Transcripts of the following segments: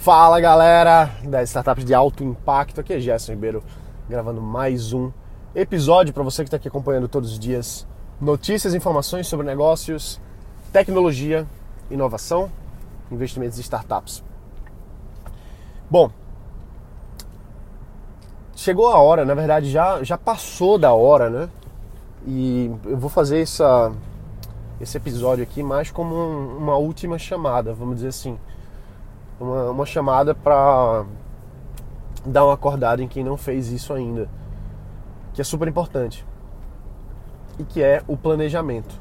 Fala galera das startups de alto impacto, aqui é Gerson Ribeiro gravando mais um episódio para você que está aqui acompanhando todos os dias notícias, informações sobre negócios, tecnologia, inovação, investimentos e startups. Bom, chegou a hora, na verdade já, já passou da hora, né? E eu vou fazer essa, esse episódio aqui mais como um, uma última chamada, vamos dizer assim uma, uma chamada para dar uma acordada em quem não fez isso ainda, que é super importante e que é o planejamento.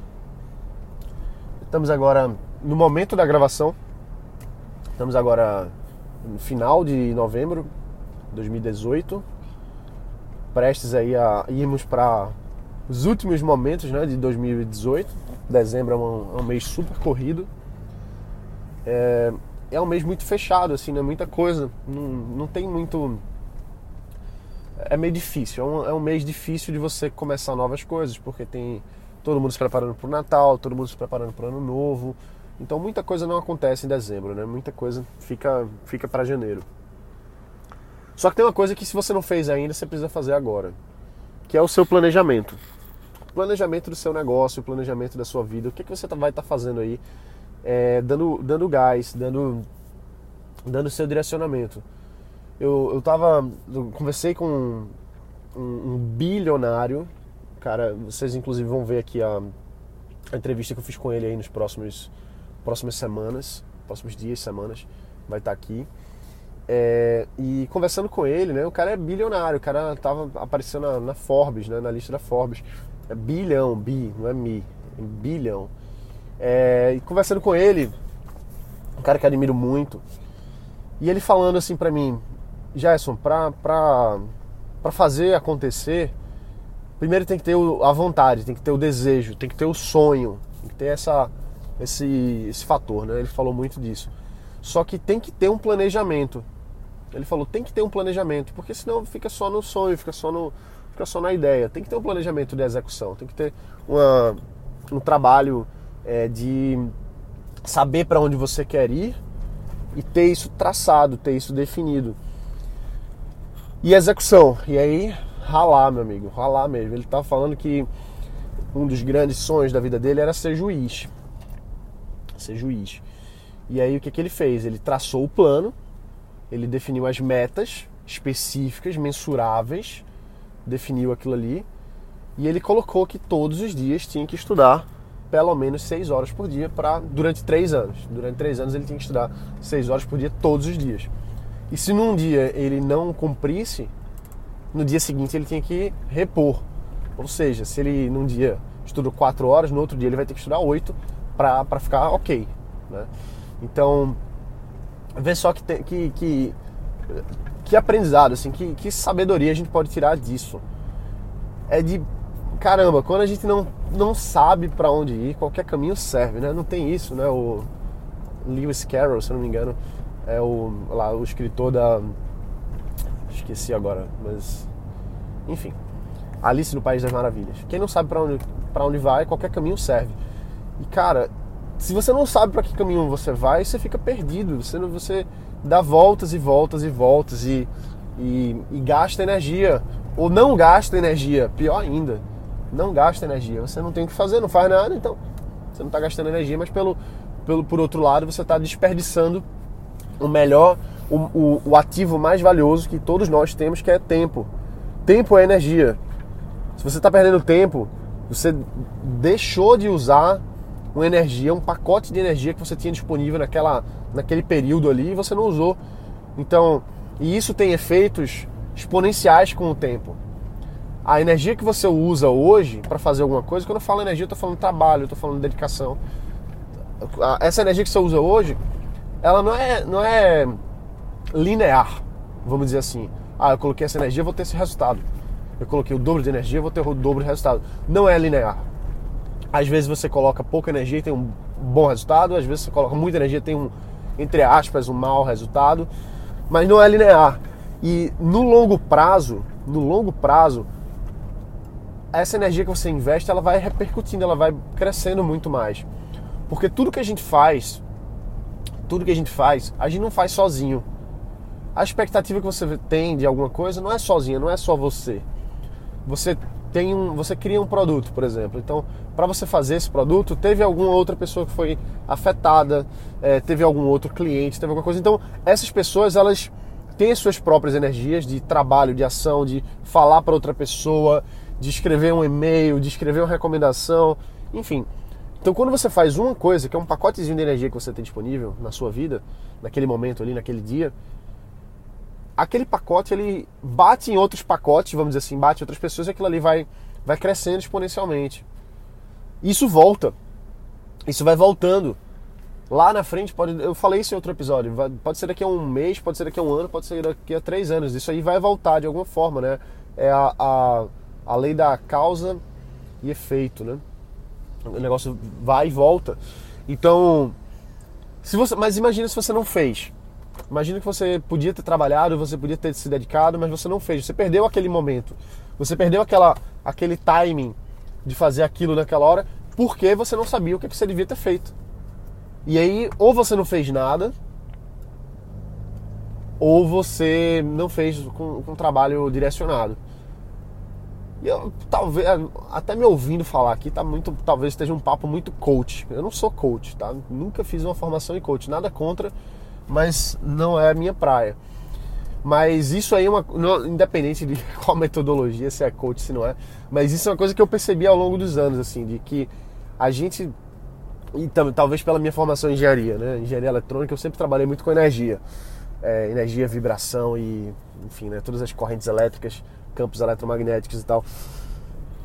Estamos agora no momento da gravação, estamos agora no final de novembro de 2018, prestes aí a irmos para os últimos momentos né, de 2018. Dezembro é um, é um mês super corrido. É, é um mês muito fechado, assim, né? Muita coisa. Não, não tem muito. É meio difícil. É um, é um mês difícil de você começar novas coisas, porque tem todo mundo se preparando para o Natal, todo mundo se preparando para o Ano Novo. Então muita coisa não acontece em dezembro, né? Muita coisa fica, fica para janeiro. Só que tem uma coisa que se você não fez ainda, você precisa fazer agora, que é o seu planejamento. O planejamento do seu negócio, o planejamento da sua vida. O que, que você tá, vai estar tá fazendo aí é, dando, dando gás, dando, dando seu direcionamento. Eu, eu tava. Eu conversei com um, um, bilionário, cara, vocês inclusive vão ver aqui a, a entrevista que eu fiz com ele aí nos próximos próximas semanas, próximos dias, semanas, vai estar tá aqui. É, e conversando com ele, né? O cara é bilionário, o cara tava aparecendo na, na Forbes, né? Na lista da Forbes. É bilhão, bi, não é mi, é bilhão. É, e conversando com ele, um cara que admiro muito, e ele falando assim para mim, Gerson, pra, pra, pra fazer acontecer, primeiro tem que ter a vontade, tem que ter o desejo, tem que ter o sonho, tem que ter essa, esse, esse fator, né? Ele falou muito disso. Só que tem que ter um planejamento. Ele falou, tem que ter um planejamento, porque senão fica só no sonho, fica só, no, fica só na ideia. Tem que ter um planejamento de execução, tem que ter uma, um trabalho é, de saber para onde você quer ir e ter isso traçado, ter isso definido. E execução. E aí, ralar, meu amigo, ralar mesmo. Ele estava falando que um dos grandes sonhos da vida dele era ser juiz. Ser juiz. E aí o que, que ele fez? Ele traçou o plano, ele definiu as metas específicas, mensuráveis, definiu aquilo ali, e ele colocou que todos os dias tinha que estudar pelo menos seis horas por dia para durante três anos. Durante três anos ele tinha que estudar seis horas por dia todos os dias. E se num dia ele não cumprisse, no dia seguinte ele tinha que repor. Ou seja, se ele num dia estudou quatro horas, no outro dia ele vai ter que estudar oito para ficar ok. Né? Então, vê só que, tem, que, que, que aprendizado, assim, que, que sabedoria a gente pode tirar disso. É de caramba, quando a gente não, não sabe para onde ir, qualquer caminho serve, né? Não tem isso, né? O Lewis Carroll, se não me engano, é o, lá, o escritor da. Esqueci agora, mas. Enfim. Alice no País das Maravilhas. Quem não sabe para onde, pra onde vai, qualquer caminho serve. E cara, se você não sabe para que caminho você vai, você fica perdido. Você, você dá voltas e voltas e voltas e, e, e gasta energia. Ou não gasta energia, pior ainda não gasta energia. Você não tem o que fazer, não faz nada, então você não está gastando energia, mas pelo, pelo, por outro lado você está desperdiçando o melhor, o, o, o, ativo mais valioso que todos nós temos, que é tempo. Tempo é energia. Se você está perdendo tempo, você deixou de usar uma energia, um pacote de energia que você tinha disponível naquela, naquele período ali e você não usou. Então, e isso tem efeitos exponenciais com o tempo a energia que você usa hoje para fazer alguma coisa, quando eu falo energia, eu estou falando trabalho, eu estou falando dedicação. Essa energia que você usa hoje, ela não é, não é linear, vamos dizer assim. Ah, eu coloquei essa energia, vou ter esse resultado. Eu coloquei o dobro de energia, vou ter o dobro de resultado. Não é linear. Às vezes você coloca pouca energia e tem um bom resultado, às vezes você coloca muita energia e tem um, entre aspas, um mau resultado, mas não é linear. E no longo prazo, no longo prazo, essa energia que você investe, ela vai repercutindo, ela vai crescendo muito mais. Porque tudo que a gente faz, tudo que a gente faz, a gente não faz sozinho. A expectativa que você tem de alguma coisa não é sozinha, não é só você. Você tem um, você cria um produto, por exemplo. Então, para você fazer esse produto, teve alguma outra pessoa que foi afetada, é, teve algum outro cliente, teve alguma coisa. Então, essas pessoas elas as suas próprias energias de trabalho, de ação, de falar para outra pessoa, de escrever um e-mail, de escrever uma recomendação, enfim. Então, quando você faz uma coisa, que é um pacotezinho de energia que você tem disponível na sua vida, naquele momento ali, naquele dia, aquele pacote ele bate em outros pacotes, vamos dizer assim, bate em outras pessoas e aquilo ali vai, vai crescendo exponencialmente. Isso volta. Isso vai voltando. Lá na frente, pode, eu falei isso em outro episódio, pode ser daqui a um mês, pode ser daqui a um ano, pode ser daqui a três anos. Isso aí vai voltar de alguma forma, né? É a, a, a lei da causa e efeito, né? O negócio vai e volta. Então, se você, mas imagina se você não fez. Imagina que você podia ter trabalhado, você podia ter se dedicado, mas você não fez. Você perdeu aquele momento. Você perdeu aquela, aquele timing de fazer aquilo naquela hora porque você não sabia o que você devia ter feito. E aí, ou você não fez nada, ou você não fez com, com trabalho direcionado. E eu, talvez, até me ouvindo falar aqui, tá muito, talvez esteja um papo muito coach. Eu não sou coach, tá? Nunca fiz uma formação em coach, nada contra mas não é a minha praia. Mas isso aí é uma. Independente de qual metodologia, se é coach, se não é. Mas isso é uma coisa que eu percebi ao longo dos anos, assim, de que a gente. E talvez pela minha formação em engenharia, né? Engenharia eletrônica, eu sempre trabalhei muito com energia. É, energia, vibração e, enfim, né? Todas as correntes elétricas, campos eletromagnéticos e tal.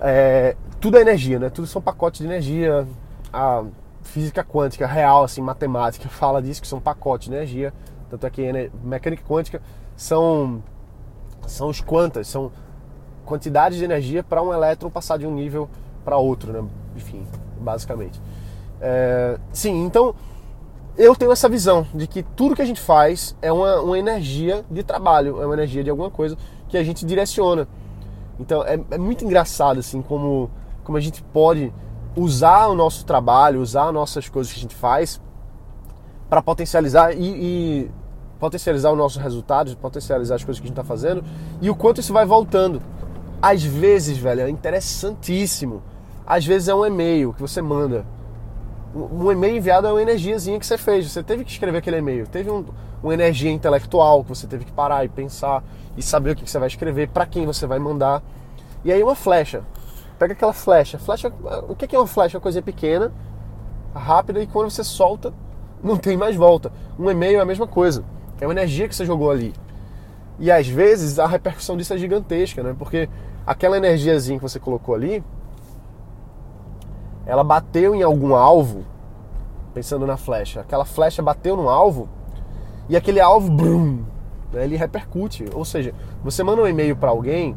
É, tudo é energia, né? Tudo são pacotes de energia. A física quântica real, assim, matemática, fala disso, que são pacotes de energia. Tanto é que mecânica quântica são, são os quantas, são quantidades de energia para um elétron passar de um nível para outro, né? Enfim, basicamente. É, sim, então eu tenho essa visão de que tudo que a gente faz é uma, uma energia de trabalho, é uma energia de alguma coisa que a gente direciona. Então é, é muito engraçado assim como, como a gente pode usar o nosso trabalho, usar nossas coisas que a gente faz para potencializar e, e, potencializar o nosso resultado, potencializar as coisas que a gente está fazendo e o quanto isso vai voltando. Às vezes, velho, é interessantíssimo. Às vezes é um e-mail que você manda. Um e-mail enviado é uma energiazinha que você fez. Você teve que escrever aquele e-mail. Teve um, uma energia intelectual que você teve que parar e pensar e saber o que você vai escrever, para quem você vai mandar. E aí uma flecha pega aquela flecha. Flecha, o que é uma flecha? Uma coisa pequena, rápida e quando você solta, não tem mais volta. Um e-mail é a mesma coisa. É uma energia que você jogou ali. E às vezes a repercussão disso é gigantesca, né? Porque aquela energiazinha que você colocou ali, ela bateu em algum alvo, pensando na flecha. Aquela flecha bateu no alvo e aquele alvo, brum, né, ele repercute. Ou seja, você manda um e-mail para alguém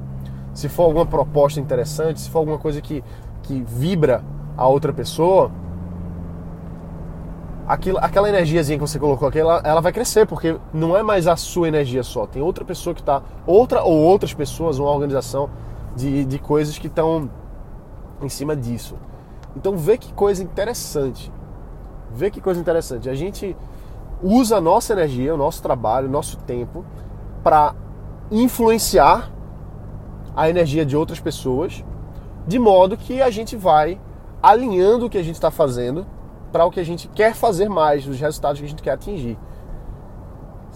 se for alguma proposta interessante, se for alguma coisa que, que vibra a outra pessoa, aquilo, aquela energiazinha que você colocou aqui, ela, ela vai crescer, porque não é mais a sua energia só, tem outra pessoa que está, outra ou outras pessoas, uma organização de, de coisas que estão em cima disso. Então vê que coisa interessante. Vê que coisa interessante. A gente usa a nossa energia, o nosso trabalho, o nosso tempo para influenciar a energia de outras pessoas, de modo que a gente vai alinhando o que a gente está fazendo para o que a gente quer fazer mais, os resultados que a gente quer atingir.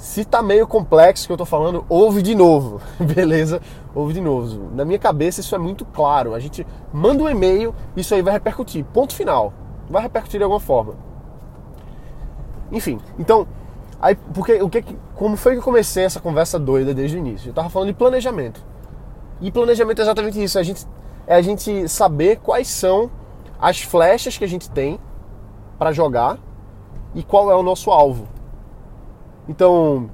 Se tá meio complexo que eu tô falando, ouve de novo, beleza? Ouve de novo. Na minha cabeça isso é muito claro. A gente manda um e-mail, isso aí vai repercutir. Ponto final. Vai repercutir de alguma forma. Enfim, então, aí porque o que como foi que eu comecei essa conversa doida desde o início? Eu tava falando de planejamento. E planejamento é exatamente isso. A gente, é a gente saber quais são as flechas que a gente tem para jogar e qual é o nosso alvo. Então,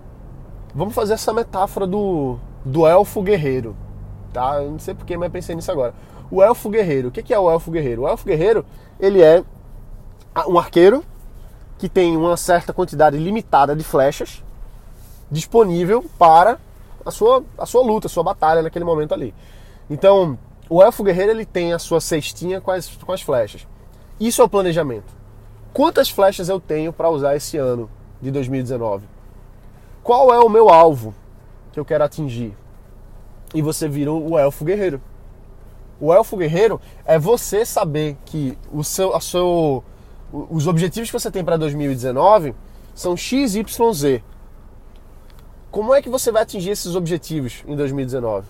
vamos fazer essa metáfora do, do elfo guerreiro. Tá? Eu não sei porquê, mas pensei nisso agora. O elfo guerreiro. O que é o elfo guerreiro? O elfo guerreiro, ele é um arqueiro que tem uma certa quantidade limitada de flechas disponível para a sua, a sua luta, a sua batalha naquele momento ali. Então, o elfo guerreiro ele tem a sua cestinha com as, com as flechas. Isso é o planejamento. Quantas flechas eu tenho para usar esse ano? de 2019? Qual é o meu alvo que eu quero atingir? E você vira o elfo guerreiro. O elfo guerreiro é você saber que o seu, a seu, os objetivos que você tem para 2019 são X, Y, Z. Como é que você vai atingir esses objetivos em 2019?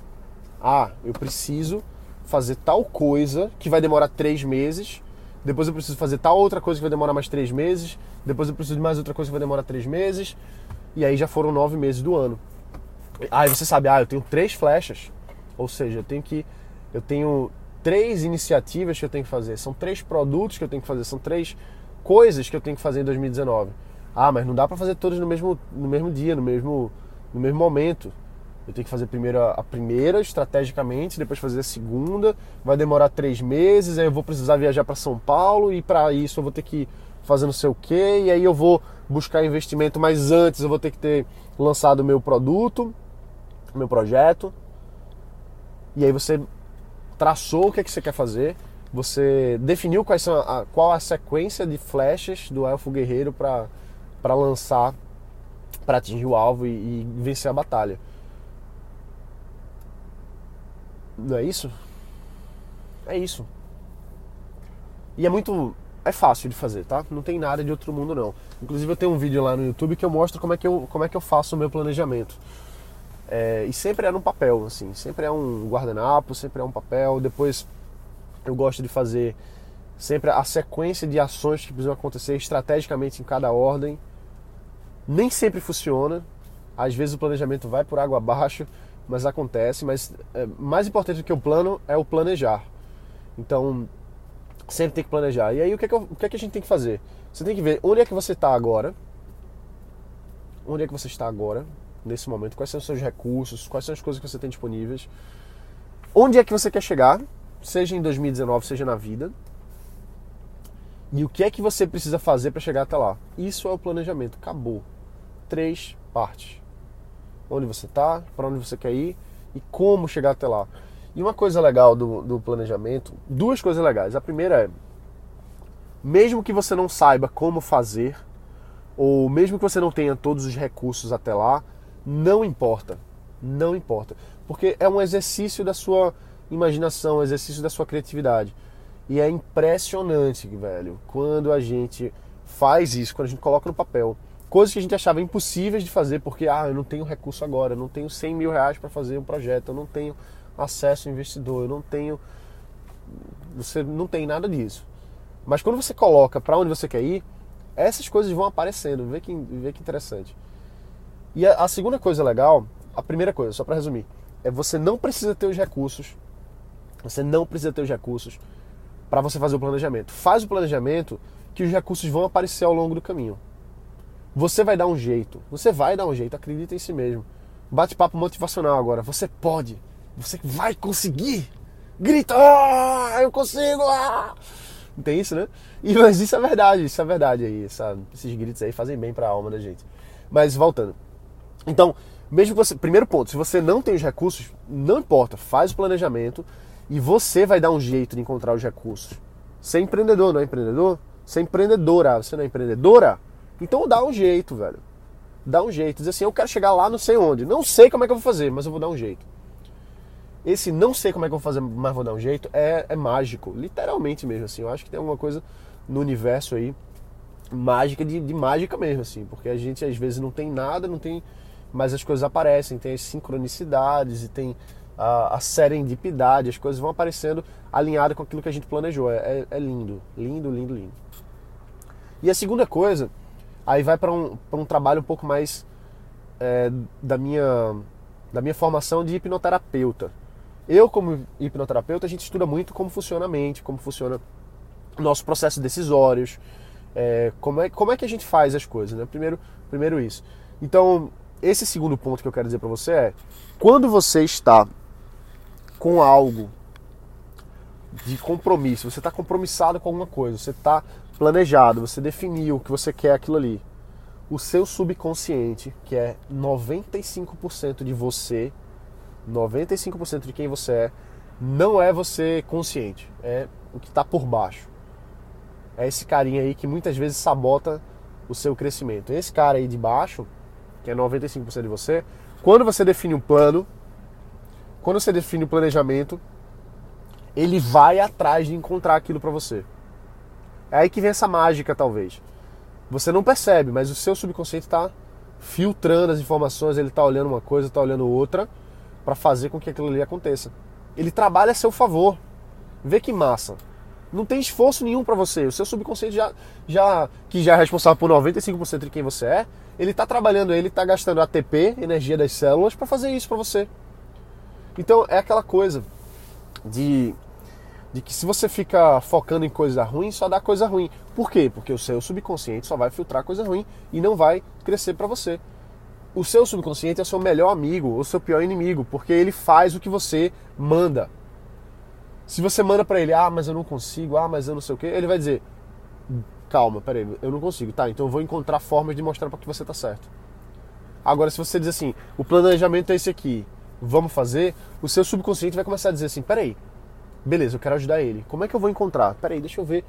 Ah, eu preciso fazer tal coisa que vai demorar três meses. Depois eu preciso fazer tal outra coisa que vai demorar mais três meses. Depois eu preciso de mais outra coisa que vai demorar três meses. E aí já foram nove meses do ano. Aí você sabe, ah, eu tenho três flechas. Ou seja, eu tenho que. Eu tenho três iniciativas que eu tenho que fazer. São três produtos que eu tenho que fazer. São três coisas que eu tenho que fazer em 2019. Ah, mas não dá para fazer todas no mesmo, no mesmo dia, no mesmo, no mesmo momento. Eu tenho que fazer primeiro a primeira, estrategicamente, depois fazer a segunda. Vai demorar três meses, aí eu vou precisar viajar para São Paulo e para isso eu vou ter que fazer não sei o quê. E aí eu vou buscar investimento, mas antes eu vou ter que ter lançado o meu produto, meu projeto. E aí você traçou o que, é que você quer fazer, você definiu quais são a, qual a sequência de flechas do elfo guerreiro para lançar, para atingir o alvo e, e vencer a batalha. Não é isso? É isso. E é muito. É fácil de fazer, tá? Não tem nada de outro mundo, não. Inclusive, eu tenho um vídeo lá no YouTube que eu mostro como é que eu, como é que eu faço o meu planejamento. É, e sempre é no papel, assim. Sempre é um guardanapo, sempre é um papel. Depois, eu gosto de fazer sempre a sequência de ações que precisam acontecer estrategicamente em cada ordem. Nem sempre funciona. Às vezes o planejamento vai por água abaixo mas acontece. Mas é, mais importante do que o plano é o planejar. Então, sempre tem que planejar. E aí, o que é que, eu, o que, é que a gente tem que fazer? Você tem que ver onde é que você está agora. Onde é que você está agora, nesse momento? Quais são os seus recursos? Quais são as coisas que você tem disponíveis? Onde é que você quer chegar? Seja em 2019, seja na vida. E o que é que você precisa fazer para chegar até lá? Isso é o planejamento. Acabou. Três partes onde você está, para onde você quer ir e como chegar até lá. E uma coisa legal do, do planejamento, duas coisas legais. A primeira é, mesmo que você não saiba como fazer, ou mesmo que você não tenha todos os recursos até lá, não importa. Não importa. Porque é um exercício da sua imaginação, um exercício da sua criatividade. E é impressionante, velho, quando a gente faz isso, quando a gente coloca no papel coisas que a gente achava impossíveis de fazer porque ah, eu não tenho recurso agora, eu não tenho 100 mil reais para fazer um projeto, eu não tenho acesso ao investidor, eu não tenho. Você não tem nada disso. Mas quando você coloca para onde você quer ir, essas coisas vão aparecendo. Vê que, vê que interessante. E a, a segunda coisa legal, a primeira coisa, só para resumir, é você não precisa ter os recursos. Você não precisa ter os recursos para você fazer o planejamento. Faz o planejamento que os recursos vão aparecer ao longo do caminho. Você vai dar um jeito. Você vai dar um jeito. Acredita em si mesmo. Bate-papo motivacional agora. Você pode. Você vai conseguir. Grita! Eu consigo! Ah! Não tem isso, né? E, mas isso é verdade. Isso é verdade aí. Essa, esses gritos aí fazem bem para a alma da gente. Mas voltando. Então, mesmo você. Primeiro ponto, se você não tem os recursos, não importa. Faz o planejamento e você vai dar um jeito de encontrar os recursos. Ser empreendedor, não é empreendedor? Ser empreendedora. Você não é empreendedora? Então dá um jeito, velho. Dá um jeito. Diz assim, eu quero chegar lá não sei onde. Não sei como é que eu vou fazer, mas eu vou dar um jeito. Esse não sei como é que eu vou fazer, mas vou dar um jeito, é, é mágico. Literalmente mesmo, assim. Eu acho que tem alguma coisa no universo aí mágica de, de mágica mesmo, assim. Porque a gente às vezes não tem nada, não tem... Mas as coisas aparecem, tem as sincronicidades e tem a, a serendipidade, as coisas vão aparecendo alinhadas com aquilo que a gente planejou. É, é, é lindo, lindo, lindo, lindo. E a segunda coisa Aí vai para um, um trabalho um pouco mais é, da, minha, da minha formação de hipnoterapeuta. Eu, como hipnoterapeuta, a gente estuda muito como funciona a mente, como funciona o nosso processo decisórios, é, como, é, como é que a gente faz as coisas, né? Primeiro, primeiro isso. Então, esse segundo ponto que eu quero dizer para você é, quando você está com algo de compromisso, você está compromissado com alguma coisa, você está planejado, você definiu que você quer aquilo ali. O seu subconsciente, que é 95% de você, 95% de quem você é, não é você consciente, é o que está por baixo. É esse carinha aí que muitas vezes sabota o seu crescimento. Esse cara aí de baixo, que é 95% de você, quando você define um plano, quando você define o um planejamento, ele vai atrás de encontrar aquilo para você. É aí que vem essa mágica, talvez. Você não percebe, mas o seu subconsciente está filtrando as informações, ele está olhando uma coisa, está olhando outra, para fazer com que aquilo ali aconteça. Ele trabalha a seu favor. Vê que massa. Não tem esforço nenhum para você. O seu subconsciente já, já que já é responsável por 95% de quem você é, ele está trabalhando, ele está gastando ATP, energia das células, para fazer isso para você. Então é aquela coisa de, de que se você fica focando em coisa ruim, só dá coisa ruim. Por quê? Porque o seu subconsciente só vai filtrar coisa ruim e não vai crescer para você. O seu subconsciente é o seu melhor amigo ou seu pior inimigo, porque ele faz o que você manda. Se você manda para ele, ah, mas eu não consigo, ah, mas eu não sei o que, ele vai dizer, calma, peraí, eu não consigo, tá? Então eu vou encontrar formas de mostrar para que você tá certo. Agora, se você diz assim, o planejamento é esse aqui, vamos fazer, o seu subconsciente vai começar a dizer assim, peraí, beleza, eu quero ajudar ele. Como é que eu vou encontrar? Peraí, deixa eu ver,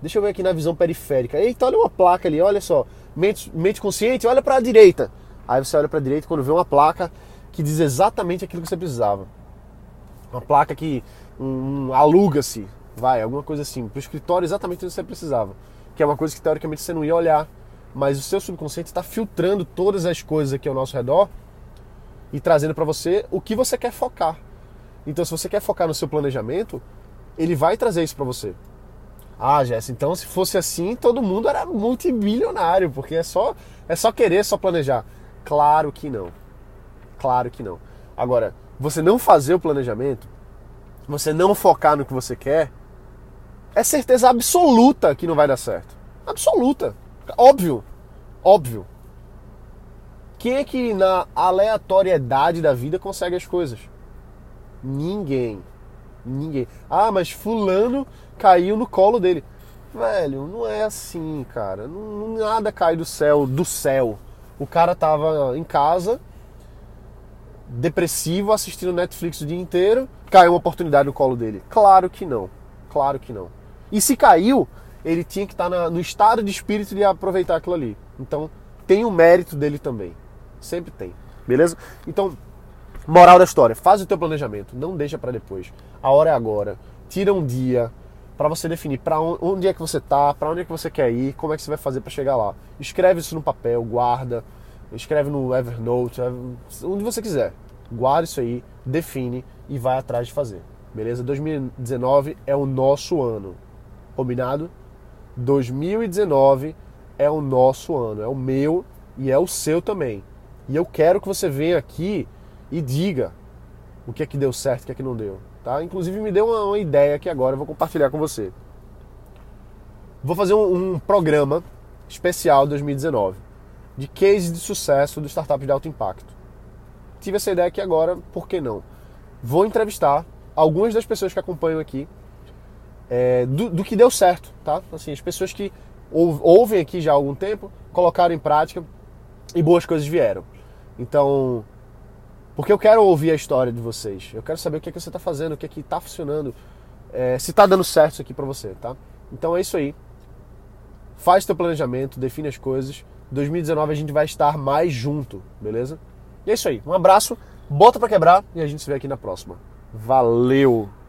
deixa eu ver aqui na visão periférica. Eita, olha uma placa ali, olha só, mente, mente consciente, olha para a direita. Aí você olha para a direita quando vê uma placa que diz exatamente aquilo que você precisava. Uma placa que um, aluga-se, vai, alguma coisa assim, para o escritório exatamente o que você precisava. Que é uma coisa que teoricamente você não ia olhar, mas o seu subconsciente está filtrando todas as coisas aqui ao nosso redor e trazendo para você o que você quer focar. Então, se você quer focar no seu planejamento, ele vai trazer isso para você. Ah, Jess, então se fosse assim, todo mundo era multibilionário, porque é só é só querer, só planejar. Claro que não. Claro que não. Agora, você não fazer o planejamento você não focar no que você quer, é certeza absoluta que não vai dar certo. Absoluta. Óbvio. Óbvio. Quem é que na aleatoriedade da vida consegue as coisas? Ninguém. Ninguém. Ah, mas fulano caiu no colo dele. Velho, não é assim, cara. Não, nada cai do céu, do céu. O cara tava em casa, depressivo, assistindo Netflix o dia inteiro, caiu uma oportunidade no colo dele? Claro que não. Claro que não. E se caiu, ele tinha que estar tá no estado de espírito de aproveitar aquilo ali. Então, tem o mérito dele também. Sempre tem. Beleza? Então, moral da história, faz o teu planejamento, não deixa para depois. A hora é agora. Tira um dia para você definir para onde é que você tá, para onde é que você quer ir, como é que você vai fazer para chegar lá. Escreve isso no papel, guarda, escreve no Evernote, onde você quiser. Guarda isso aí, define e vai atrás de fazer. Beleza? 2019 é o nosso ano. Combinado? 2019 é o nosso ano, é o meu e é o seu também. E eu quero que você venha aqui e diga o que é que deu certo, o que é que não deu. Tá? Inclusive me deu uma, uma ideia que agora eu vou compartilhar com você. Vou fazer um, um programa especial 2019 de case de sucesso do startup de alto impacto. Tive essa ideia aqui agora, por que não? vou entrevistar algumas das pessoas que acompanham aqui é, do, do, que deu certo, tá? Assim, as pessoas que ouvem aqui já há algum tempo, colocaram em prática e boas coisas vieram. Então, porque eu quero ouvir a história de vocês, eu quero saber o que, é que você está fazendo, o que é que está funcionando, é, se está dando certo isso aqui para você, tá? Então é isso aí. Faz teu planejamento, define as coisas. 2019 a gente vai estar mais junto, beleza? E é isso aí. Um abraço bota para quebrar e a gente se vê aqui na próxima. Valeu!